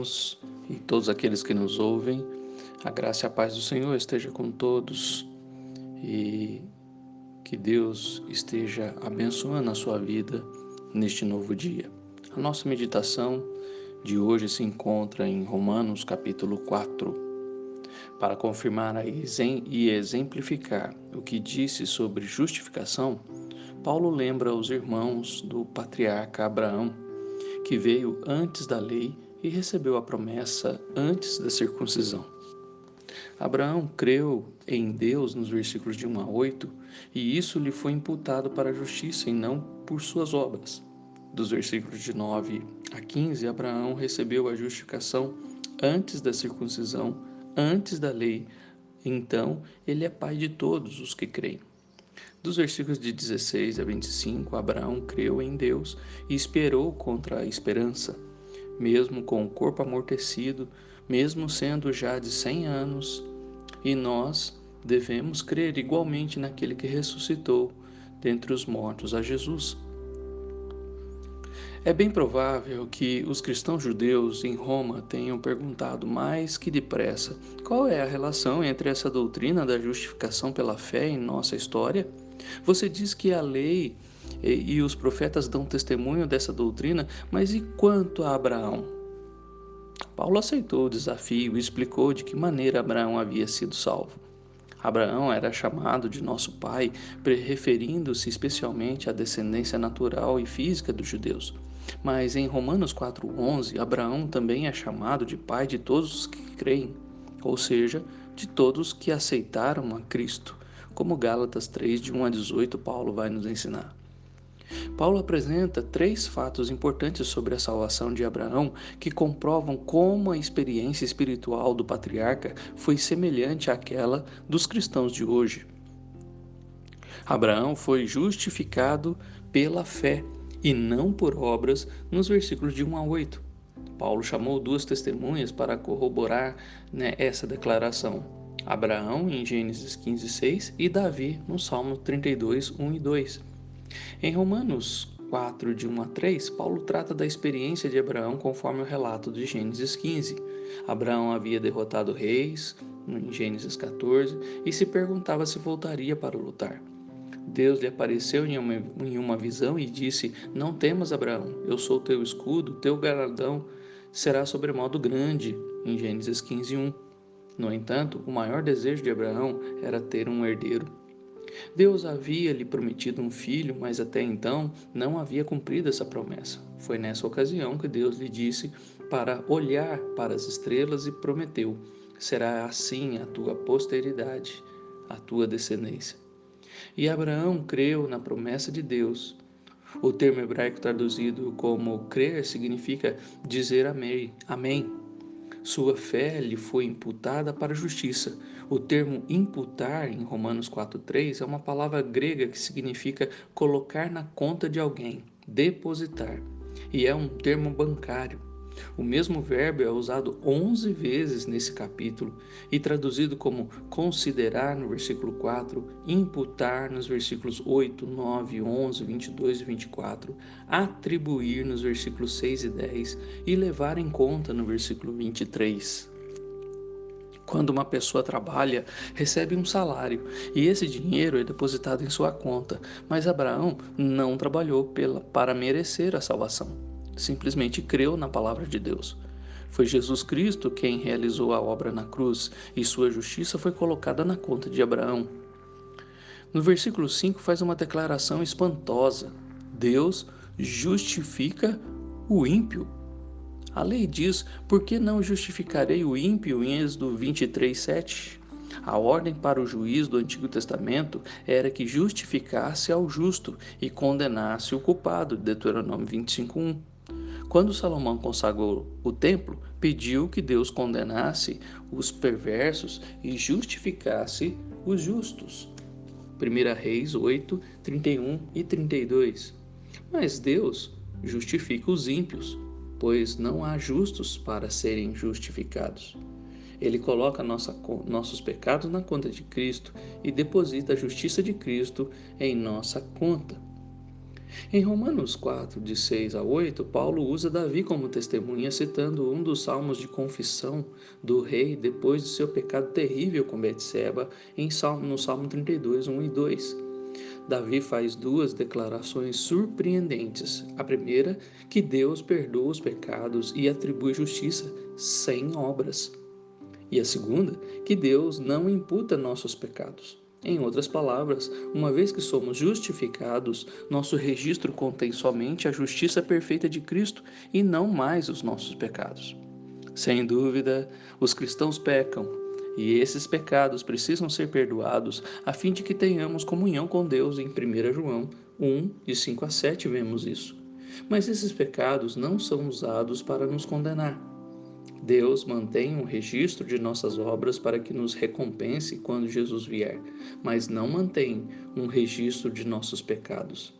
irmãos e todos aqueles que nos ouvem. A graça e a paz do Senhor esteja com todos e que Deus esteja abençoando a sua vida neste novo dia. A nossa meditação de hoje se encontra em Romanos capítulo 4. Para confirmar e exemplificar o que disse sobre justificação, Paulo lembra aos irmãos do patriarca Abraão, que veio antes da lei e recebeu a promessa antes da circuncisão. Abraão creu em Deus nos versículos de 1 a 8, e isso lhe foi imputado para a justiça e não por suas obras. Dos versículos de 9 a 15, Abraão recebeu a justificação antes da circuncisão, antes da lei, então ele é pai de todos os que creem. Dos versículos de 16 a 25, Abraão creu em Deus e esperou contra a esperança, mesmo com o corpo amortecido, mesmo sendo já de 100 anos, e nós devemos crer igualmente naquele que ressuscitou dentre os mortos a Jesus. É bem provável que os cristãos judeus em Roma tenham perguntado mais que depressa qual é a relação entre essa doutrina da justificação pela fé em nossa história você diz que a lei e, e os profetas dão testemunho dessa doutrina, mas e quanto a Abraão? Paulo aceitou o desafio e explicou de que maneira Abraão havia sido salvo. Abraão era chamado de nosso pai, referindo-se especialmente à descendência natural e física dos judeus. Mas em Romanos 4:11, Abraão também é chamado de pai de todos os que creem, ou seja, de todos que aceitaram a Cristo como Gálatas 3, de 1 a 18, Paulo vai nos ensinar. Paulo apresenta três fatos importantes sobre a salvação de Abraão que comprovam como a experiência espiritual do patriarca foi semelhante àquela dos cristãos de hoje. Abraão foi justificado pela fé e não por obras, nos versículos de 1 a 8. Paulo chamou duas testemunhas para corroborar né, essa declaração. Abraão em Gênesis 15, 6 e Davi no Salmo 32, 1 e 2. Em Romanos 4, de 1 a 3, Paulo trata da experiência de Abraão conforme o relato de Gênesis 15. Abraão havia derrotado reis, em Gênesis 14, e se perguntava se voltaria para lutar. Deus lhe apareceu em uma, em uma visão e disse: Não temas, Abraão, eu sou teu escudo, teu galardão será sobremodo grande, em Gênesis 15, 1. No entanto, o maior desejo de Abraão era ter um herdeiro. Deus havia lhe prometido um filho, mas até então não havia cumprido essa promessa. Foi nessa ocasião que Deus lhe disse para olhar para as estrelas e prometeu: será assim a tua posteridade, a tua descendência. E Abraão creu na promessa de Deus. O termo hebraico traduzido como crer significa dizer amém. Amém. Sua fé lhe foi imputada para a justiça. O termo imputar em Romanos 4:3 é uma palavra grega que significa colocar na conta de alguém, depositar, e é um termo bancário. O mesmo verbo é usado 11 vezes nesse capítulo e traduzido como considerar no versículo 4, imputar nos versículos 8, 9, 11, 22 e 24, atribuir nos versículos 6 e 10 e levar em conta no versículo 23. Quando uma pessoa trabalha, recebe um salário e esse dinheiro é depositado em sua conta, mas Abraão não trabalhou pela, para merecer a salvação simplesmente creu na palavra de Deus. Foi Jesus Cristo quem realizou a obra na cruz e sua justiça foi colocada na conta de Abraão. No versículo 5 faz uma declaração espantosa: Deus justifica o ímpio. A lei diz: Por que não justificarei o ímpio em Êxodo 23, 7? A ordem para o juiz do Antigo Testamento era que justificasse ao justo e condenasse o culpado, Deuteronômio 25, 1. Quando Salomão consagrou o templo, pediu que Deus condenasse os perversos e justificasse os justos. 1 Reis 8, 31 e 32. Mas Deus justifica os ímpios, pois não há justos para serem justificados. Ele coloca nossa, nossos pecados na conta de Cristo e deposita a justiça de Cristo em nossa conta. Em Romanos 4, de 6 a 8, Paulo usa Davi como testemunha, citando um dos salmos de confissão do rei depois do seu pecado terrível com Betseba, em salmo, no Salmo 32, 1 e 2. Davi faz duas declarações surpreendentes. A primeira, que Deus perdoa os pecados e atribui justiça sem obras. E a segunda, que Deus não imputa nossos pecados. Em outras palavras, uma vez que somos justificados, nosso registro contém somente a justiça perfeita de Cristo e não mais os nossos pecados. Sem dúvida, os cristãos pecam, e esses pecados precisam ser perdoados a fim de que tenhamos comunhão com Deus. Em 1 João 1, de 5 a 7, vemos isso. Mas esses pecados não são usados para nos condenar. Deus mantém um registro de nossas obras para que nos recompense quando Jesus vier, mas não mantém um registro de nossos pecados.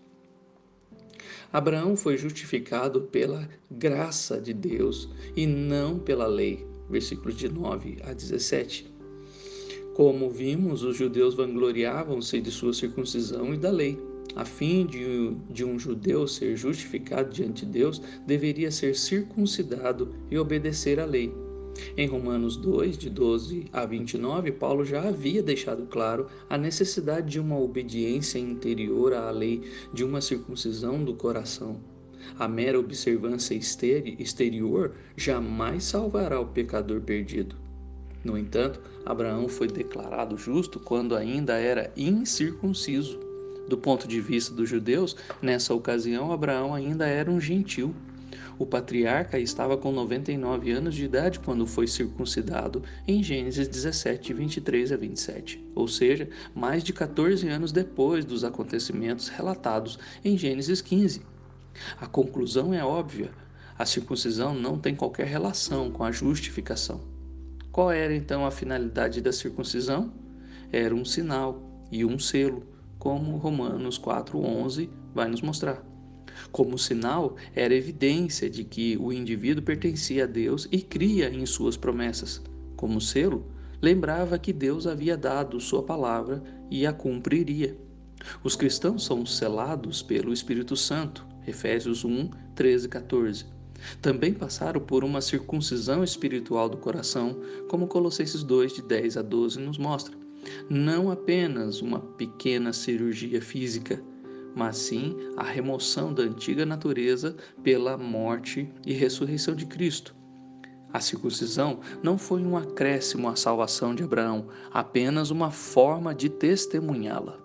Abraão foi justificado pela graça de Deus e não pela lei. Versículos de 9 a 17. Como vimos, os judeus vangloriavam-se de sua circuncisão e da lei a fim de, de um judeu ser justificado diante de Deus, deveria ser circuncidado e obedecer à lei. Em Romanos 2, de 12 a 29, Paulo já havia deixado claro a necessidade de uma obediência interior à lei, de uma circuncisão do coração. A mera observância exterior jamais salvará o pecador perdido. No entanto, Abraão foi declarado justo quando ainda era incircunciso. Do ponto de vista dos judeus, nessa ocasião Abraão ainda era um gentil. O patriarca estava com 99 anos de idade quando foi circuncidado, em Gênesis 17, 23 a 27, ou seja, mais de 14 anos depois dos acontecimentos relatados em Gênesis 15. A conclusão é óbvia: a circuncisão não tem qualquer relação com a justificação. Qual era então a finalidade da circuncisão? Era um sinal e um selo como Romanos 4:11 vai nos mostrar. Como sinal, era evidência de que o indivíduo pertencia a Deus e cria em suas promessas. Como selo, lembrava que Deus havia dado sua palavra e a cumpriria. Os cristãos são selados pelo Espírito Santo, Efésios 1, 13 e 14. Também passaram por uma circuncisão espiritual do coração, como Colossenses 2, de 10 a 12 nos mostra não apenas uma pequena cirurgia física, mas sim a remoção da antiga natureza pela morte e ressurreição de Cristo. A circuncisão não foi um acréscimo à salvação de Abraão, apenas uma forma de testemunhá-la.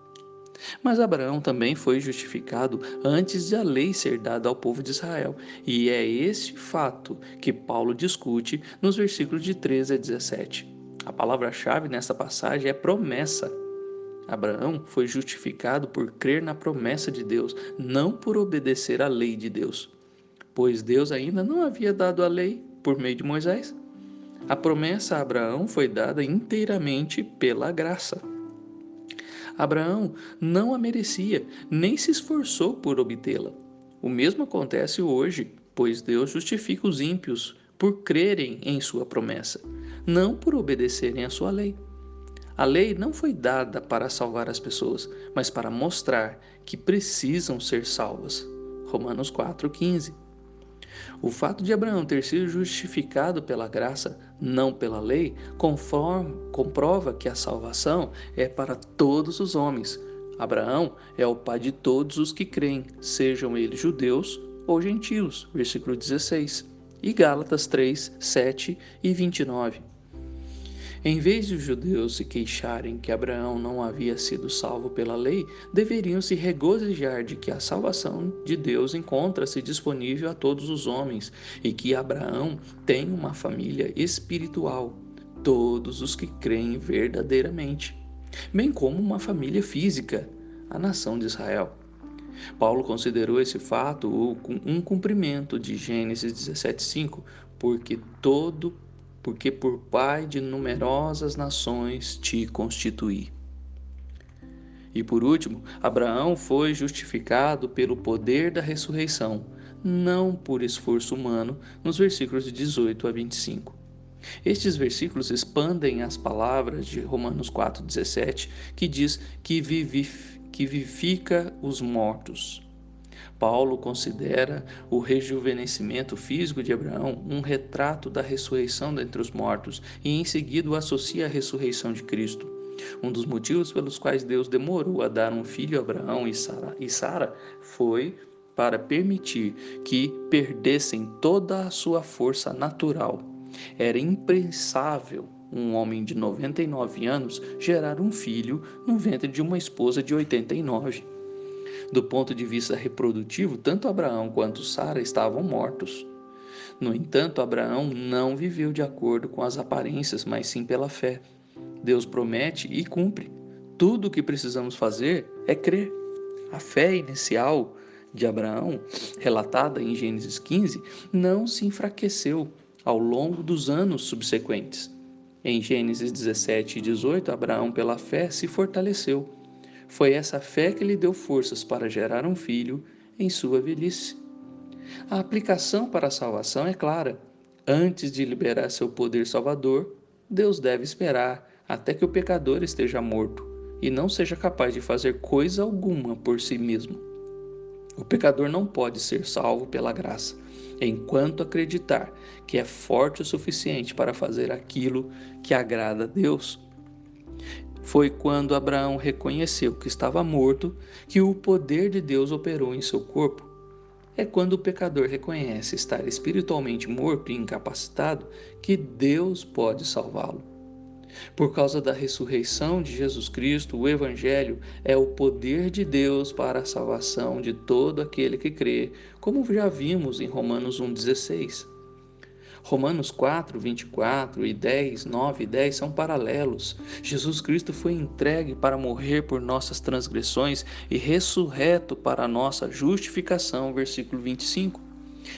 Mas Abraão também foi justificado antes de a lei ser dada ao povo de Israel, e é esse fato que Paulo discute nos versículos de 13 a 17. A palavra-chave nessa passagem é promessa. Abraão foi justificado por crer na promessa de Deus, não por obedecer à lei de Deus, pois Deus ainda não havia dado a lei por meio de Moisés. A promessa a Abraão foi dada inteiramente pela graça. Abraão não a merecia, nem se esforçou por obtê-la. O mesmo acontece hoje, pois Deus justifica os ímpios por crerem em sua promessa, não por obedecerem à sua lei. A lei não foi dada para salvar as pessoas, mas para mostrar que precisam ser salvas. Romanos 4:15. O fato de Abraão ter sido justificado pela graça, não pela lei, conforme, comprova que a salvação é para todos os homens. Abraão é o pai de todos os que creem, sejam eles judeus ou gentios. Versículo 16 e Gálatas 3, 7 e 29. Em vez de os judeus se queixarem que Abraão não havia sido salvo pela lei, deveriam se regozijar de que a salvação de Deus encontra-se disponível a todos os homens e que Abraão tem uma família espiritual, todos os que creem verdadeiramente, bem como uma família física, a nação de Israel. Paulo considerou esse fato um cumprimento de Gênesis 17:5, porque todo porque por pai de numerosas nações te constituí. E por último, Abraão foi justificado pelo poder da ressurreição, não por esforço humano, nos versículos de 18 a 25. Estes versículos expandem as palavras de Romanos 4,17, que diz que vive que vivifica os mortos. Paulo considera o rejuvenescimento físico de Abraão um retrato da ressurreição dentre os mortos e em seguida associa à ressurreição de Cristo. Um dos motivos pelos quais Deus demorou a dar um filho a Abraão e Sara foi para permitir que perdessem toda a sua força natural. Era impensável um homem de 99 anos gerar um filho no ventre de uma esposa de 89. Do ponto de vista reprodutivo, tanto Abraão quanto Sara estavam mortos. No entanto, Abraão não viveu de acordo com as aparências, mas sim pela fé. Deus promete e cumpre. Tudo o que precisamos fazer é crer. A fé inicial de Abraão, relatada em Gênesis 15, não se enfraqueceu ao longo dos anos subsequentes. Em Gênesis 17 e 18, Abraão, pela fé, se fortaleceu. Foi essa fé que lhe deu forças para gerar um filho em sua velhice. A aplicação para a salvação é clara. Antes de liberar seu poder salvador, Deus deve esperar até que o pecador esteja morto e não seja capaz de fazer coisa alguma por si mesmo. O pecador não pode ser salvo pela graça, enquanto acreditar que é forte o suficiente para fazer aquilo que agrada a Deus. Foi quando Abraão reconheceu que estava morto que o poder de Deus operou em seu corpo. É quando o pecador reconhece estar espiritualmente morto e incapacitado que Deus pode salvá-lo. Por causa da ressurreição de Jesus Cristo, o Evangelho é o poder de Deus para a salvação de todo aquele que crê, como já vimos em Romanos 1,16. Romanos 4, 24 e 10, 9 e 10 são paralelos. Jesus Cristo foi entregue para morrer por nossas transgressões e ressurreto para a nossa justificação, versículo 25.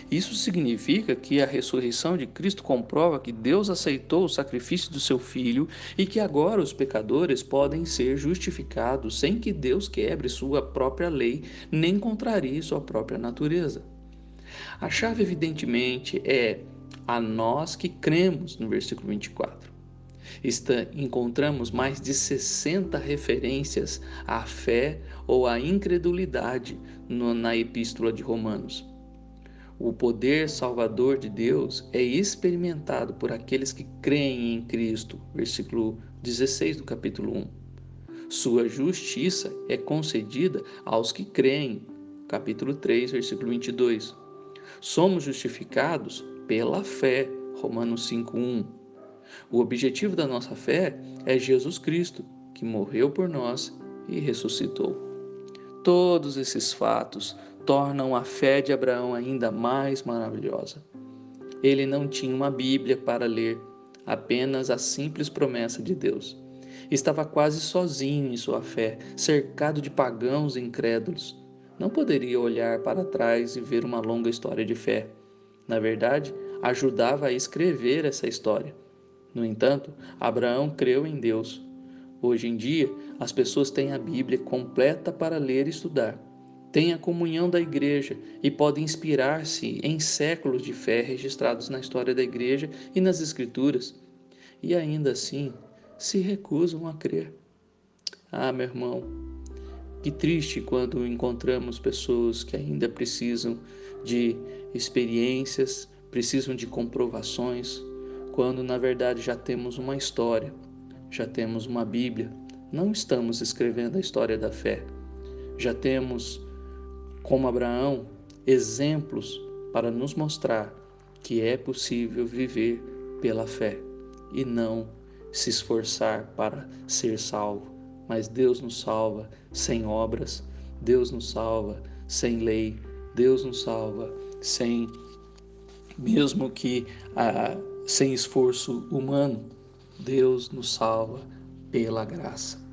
Isso significa que a ressurreição de Cristo comprova que Deus aceitou o sacrifício do seu Filho e que agora os pecadores podem ser justificados sem que Deus quebre sua própria lei nem contrarie sua própria natureza. A chave, evidentemente, é a nós que cremos, no versículo 24. Está, encontramos mais de 60 referências à fé ou à incredulidade no, na Epístola de Romanos. O poder salvador de Deus é experimentado por aqueles que creem em Cristo. Versículo 16 do capítulo 1. Sua justiça é concedida aos que creem. Capítulo 3, versículo 22. Somos justificados pela fé. Romanos 5:1. O objetivo da nossa fé é Jesus Cristo, que morreu por nós e ressuscitou. Todos esses fatos tornam a fé de Abraão ainda mais maravilhosa. Ele não tinha uma Bíblia para ler, apenas a simples promessa de Deus. Estava quase sozinho em sua fé, cercado de pagãos e incrédulos. Não poderia olhar para trás e ver uma longa história de fé. Na verdade, ajudava a escrever essa história. No entanto, Abraão creu em Deus. Hoje em dia, as pessoas têm a Bíblia completa para ler e estudar têm a comunhão da igreja e podem inspirar-se em séculos de fé registrados na história da igreja e nas escrituras, e ainda assim se recusam a crer. Ah, meu irmão, que triste quando encontramos pessoas que ainda precisam de experiências, precisam de comprovações, quando na verdade já temos uma história, já temos uma Bíblia. Não estamos escrevendo a história da fé. Já temos como Abraão, exemplos para nos mostrar que é possível viver pela fé e não se esforçar para ser salvo. Mas Deus nos salva sem obras, Deus nos salva sem lei, Deus nos salva sem, mesmo que ah, sem esforço humano, Deus nos salva pela graça.